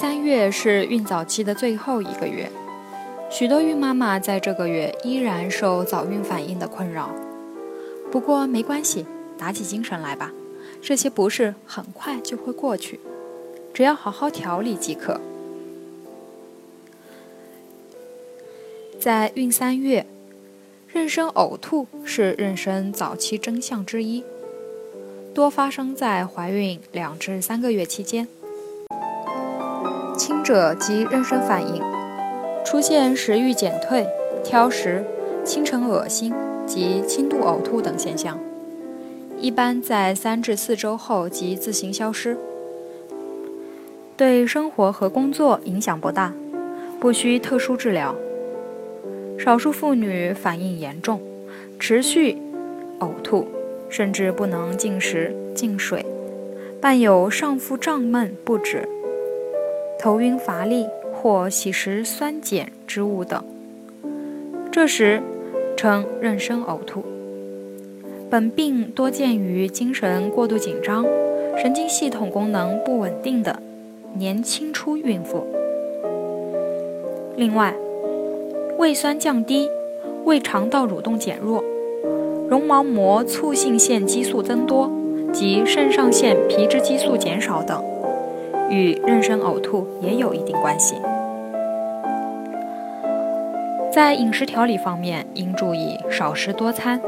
三月是孕早期的最后一个月，许多孕妈妈在这个月依然受早孕反应的困扰。不过没关系，打起精神来吧，这些不适很快就会过去，只要好好调理即可。在孕三月，妊娠呕吐是妊娠早期征象之一，多发生在怀孕两至三个月期间。者及妊娠反应，出现食欲减退、挑食、清晨恶心及轻度呕吐等现象，一般在三至四周后即自行消失，对生活和工作影响不大，不需特殊治疗。少数妇女反应严重，持续呕吐，甚至不能进食、进水，伴有上腹胀闷不止。头晕乏力或喜食酸碱之物等，这时称妊娠呕吐。本病多见于精神过度紧张、神经系统功能不稳定的年轻初孕妇。另外，胃酸降低、胃肠道蠕动减弱、绒毛膜促性腺激素增多及肾上腺皮质激素减少等。与妊娠呕吐也有一定关系。在饮食调理方面，应注意少食多餐。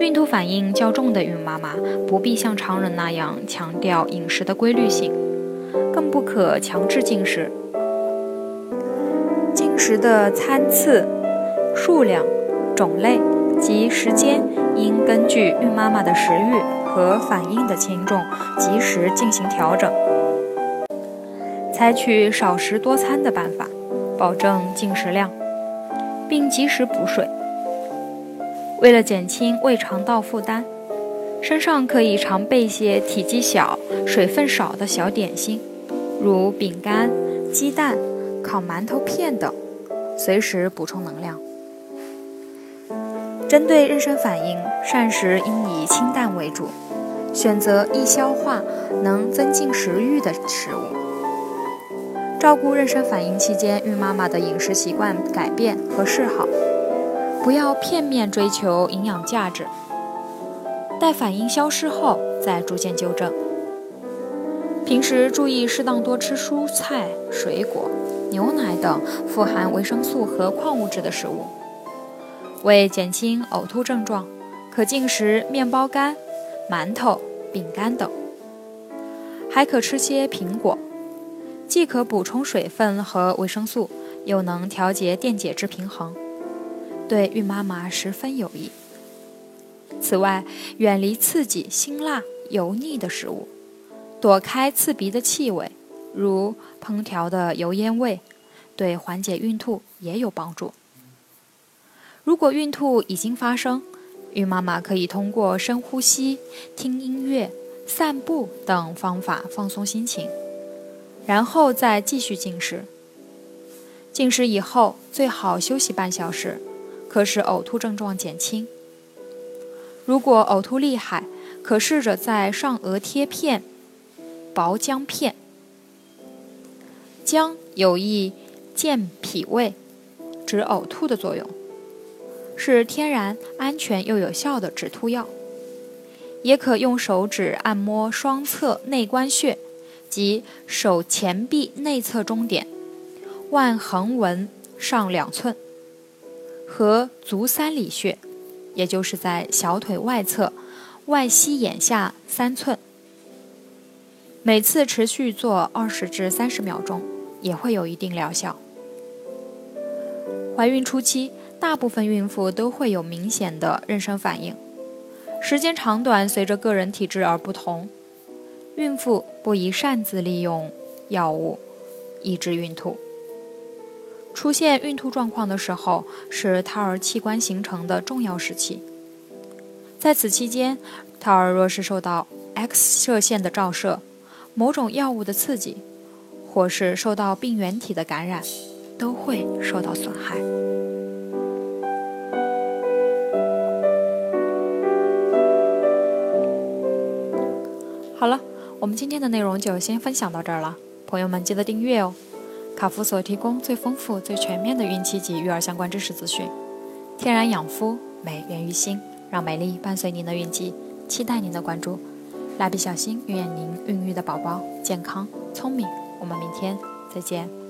孕吐反应较重的孕妈妈不必像常人那样强调饮食的规律性，更不可强制进食。进食的餐次、数量、种类及时间应根据孕妈妈的食欲和反应的轻重，及时进行调整。采取少食多餐的办法，保证进食量，并及时补水。为了减轻胃肠道负担，身上可以常备些体积小、水分少的小点心，如饼干、鸡蛋、烤馒头片等，随时补充能量。针对妊娠反应，膳食应以清淡为主，选择易消化、能增进食欲的食物。照顾妊娠反应期间孕妈妈的饮食习惯改变和嗜好，不要片面追求营养价值。待反应消失后再逐渐纠正。平时注意适当多吃蔬菜、水果、牛奶等富含维生素和矿物质的食物。为减轻呕吐症状，可进食面包干、馒头、饼干等，还可吃些苹果。既可补充水分和维生素，又能调节电解质平衡，对孕妈妈十分有益。此外，远离刺激、辛辣、油腻的食物，躲开刺鼻的气味，如烹调的油烟味，对缓解孕吐也有帮助。如果孕吐已经发生，孕妈妈可以通过深呼吸、听音乐、散步等方法放松心情。然后再继续进食。进食以后最好休息半小时，可使呕吐症状减轻。如果呕吐厉害，可试着在上颚贴片薄姜片。姜有益健脾胃、止呕吐的作用，是天然、安全又有效的止吐药。也可用手指按摩双侧内关穴。即手前臂内侧中点，腕横纹上两寸，和足三里穴，也就是在小腿外侧外膝眼下三寸。每次持续做二十至三十秒钟，也会有一定疗效。怀孕初期大部分孕妇都会有明显的妊娠反应，时间长短随着个人体质而不同。孕妇不宜擅自利用药物抑制孕吐。出现孕吐状况的时候，是胎儿器官形成的重要时期。在此期间，胎儿若是受到 X 射线的照射、某种药物的刺激，或是受到病原体的感染，都会受到损害。好了，我们今天的内容就先分享到这儿了，朋友们记得订阅哦。卡夫所提供最丰富、最全面的孕期及育儿相关知识资讯，天然养肤，美源于心，让美丽伴随您的孕期，期待您的关注。蜡笔小新愿您孕育的宝宝健康聪明。我们明天再见。